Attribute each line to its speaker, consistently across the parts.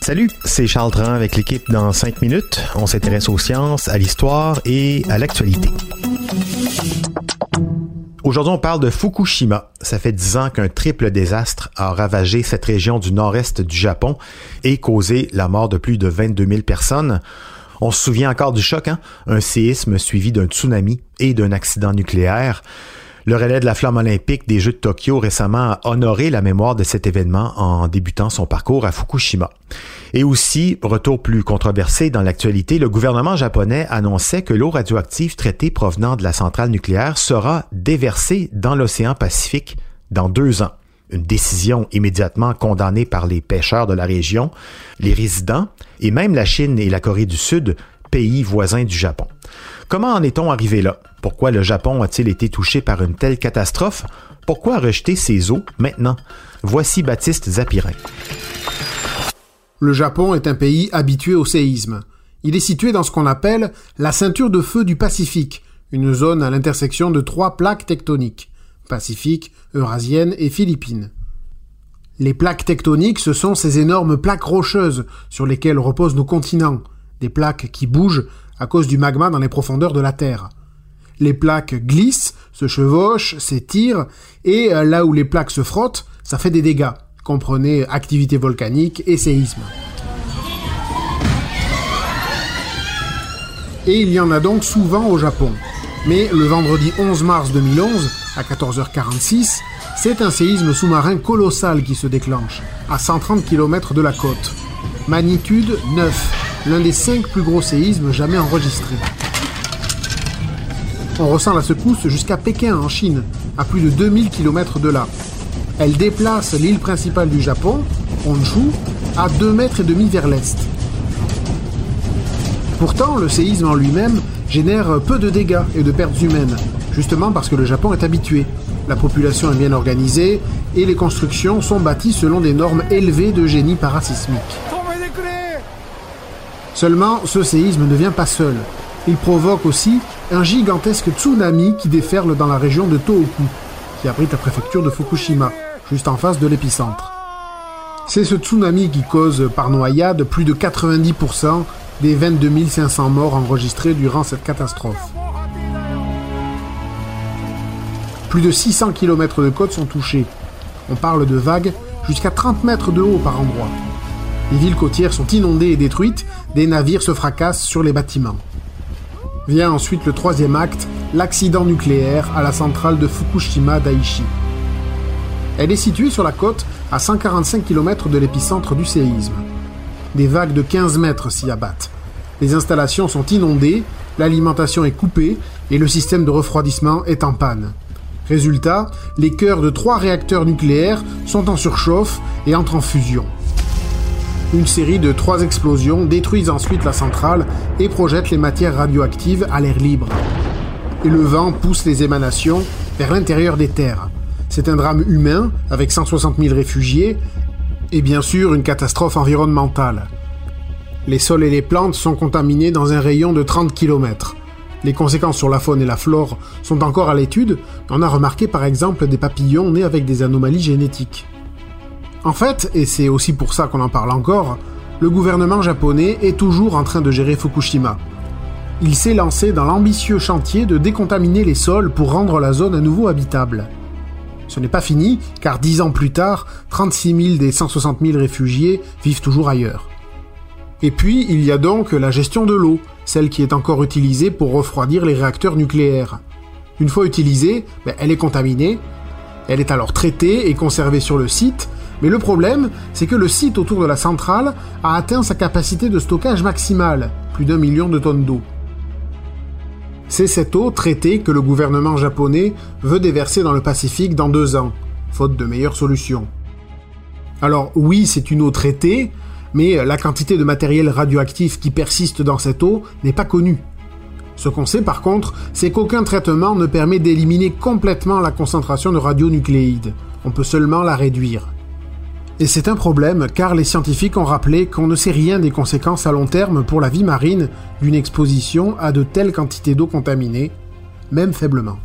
Speaker 1: Salut, c'est Charles Tran avec l'équipe dans 5 minutes. On s'intéresse aux sciences, à l'histoire et à l'actualité. Aujourd'hui, on parle de Fukushima. Ça fait 10 ans qu'un triple désastre a ravagé cette région du nord-est du Japon et causé la mort de plus de 22 000 personnes. On se souvient encore du choc, hein? un séisme suivi d'un tsunami et d'un accident nucléaire. Le relais de la flamme olympique des Jeux de Tokyo récemment a honoré la mémoire de cet événement en débutant son parcours à Fukushima. Et aussi, retour plus controversé dans l'actualité, le gouvernement japonais annonçait que l'eau radioactive traitée provenant de la centrale nucléaire sera déversée dans l'océan Pacifique dans deux ans. Une décision immédiatement condamnée par les pêcheurs de la région, les résidents et même la Chine et la Corée du Sud, pays voisins du Japon. Comment en est-on arrivé là? Pourquoi le Japon a-t-il été touché par une telle catastrophe? Pourquoi rejeter ses eaux maintenant? Voici Baptiste Zapirin.
Speaker 2: Le Japon est un pays habitué au séisme. Il est situé dans ce qu'on appelle la ceinture de feu du Pacifique, une zone à l'intersection de trois plaques tectoniques, Pacifique, Eurasienne et Philippines. Les plaques tectoniques, ce sont ces énormes plaques rocheuses sur lesquelles reposent nos continents, des plaques qui bougent à cause du magma dans les profondeurs de la Terre. Les plaques glissent, se chevauchent, s'étirent, et euh, là où les plaques se frottent, ça fait des dégâts. Comprenez activité volcanique et séisme. Et il y en a donc souvent au Japon. Mais le vendredi 11 mars 2011, à 14h46, c'est un séisme sous-marin colossal qui se déclenche, à 130 km de la côte. Magnitude 9 l'un des cinq plus gros séismes jamais enregistrés. On ressent la secousse jusqu'à Pékin, en Chine, à plus de 2000 km de là. Elle déplace l'île principale du Japon, Honshu, à 2 mètres vers l'est. Pourtant, le séisme en lui-même génère peu de dégâts et de pertes humaines, justement parce que le Japon est habitué. La population est bien organisée et les constructions sont bâties selon des normes élevées de génie parasismique. Seulement, ce séisme ne vient pas seul. Il provoque aussi un gigantesque tsunami qui déferle dans la région de Tohoku, qui abrite la préfecture de Fukushima, juste en face de l'épicentre. C'est ce tsunami qui cause par noyade plus de 90% des 22 500 morts enregistrés durant cette catastrophe. Plus de 600 km de côte sont touchés. On parle de vagues jusqu'à 30 mètres de haut par endroit. Les villes côtières sont inondées et détruites, des navires se fracassent sur les bâtiments. Vient ensuite le troisième acte, l'accident nucléaire à la centrale de Fukushima Daiichi. Elle est située sur la côte à 145 km de l'épicentre du séisme. Des vagues de 15 mètres s'y abattent. Les installations sont inondées, l'alimentation est coupée et le système de refroidissement est en panne. Résultat, les cœurs de trois réacteurs nucléaires sont en surchauffe et entrent en fusion. Une série de trois explosions détruisent ensuite la centrale et projettent les matières radioactives à l'air libre. Et le vent pousse les émanations vers l'intérieur des terres. C'est un drame humain avec 160 000 réfugiés et bien sûr une catastrophe environnementale. Les sols et les plantes sont contaminés dans un rayon de 30 km. Les conséquences sur la faune et la flore sont encore à l'étude. On a remarqué par exemple des papillons nés avec des anomalies génétiques. En fait, et c'est aussi pour ça qu'on en parle encore, le gouvernement japonais est toujours en train de gérer Fukushima. Il s'est lancé dans l'ambitieux chantier de décontaminer les sols pour rendre la zone à nouveau habitable. Ce n'est pas fini, car dix ans plus tard, 36 000 des 160 000 réfugiés vivent toujours ailleurs. Et puis, il y a donc la gestion de l'eau, celle qui est encore utilisée pour refroidir les réacteurs nucléaires. Une fois utilisée, ben, elle est contaminée, elle est alors traitée et conservée sur le site, mais le problème, c'est que le site autour de la centrale a atteint sa capacité de stockage maximale, plus d'un million de tonnes d'eau. C'est cette eau traitée que le gouvernement japonais veut déverser dans le Pacifique dans deux ans. faute de meilleures solutions. Alors oui, c'est une eau traitée, mais la quantité de matériel radioactif qui persiste dans cette eau n'est pas connue. Ce qu'on sait par contre, c'est qu'aucun traitement ne permet d'éliminer complètement la concentration de radionucléides. On peut seulement la réduire. Et c'est un problème car les scientifiques ont rappelé qu'on ne sait rien des conséquences à long terme pour la vie marine d'une exposition à de telles quantités d'eau contaminée, même faiblement.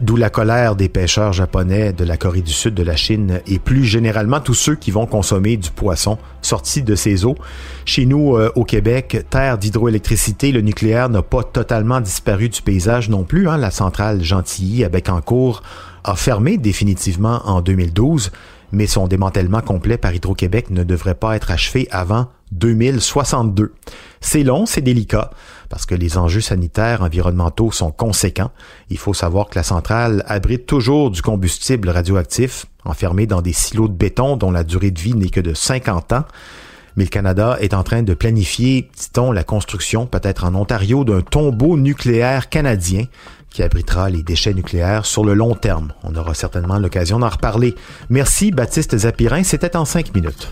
Speaker 1: D'où la colère des pêcheurs japonais de la Corée du Sud, de la Chine et plus généralement tous ceux qui vont consommer du poisson sorti de ces eaux. Chez nous, euh, au Québec, terre d'hydroélectricité, le nucléaire n'a pas totalement disparu du paysage non plus. Hein. La centrale Gentilly à Bécancour a fermé définitivement en 2012, mais son démantèlement complet par Hydro-Québec ne devrait pas être achevé avant 2062. C'est long, c'est délicat, parce que les enjeux sanitaires environnementaux sont conséquents. Il faut savoir que la centrale abrite toujours du combustible radioactif, enfermé dans des silos de béton dont la durée de vie n'est que de 50 ans. Mais le Canada est en train de planifier, dit-on, la construction, peut-être en Ontario, d'un tombeau nucléaire canadien qui abritera les déchets nucléaires sur le long terme. On aura certainement l'occasion d'en reparler. Merci Baptiste Zapirin, c'était en cinq minutes.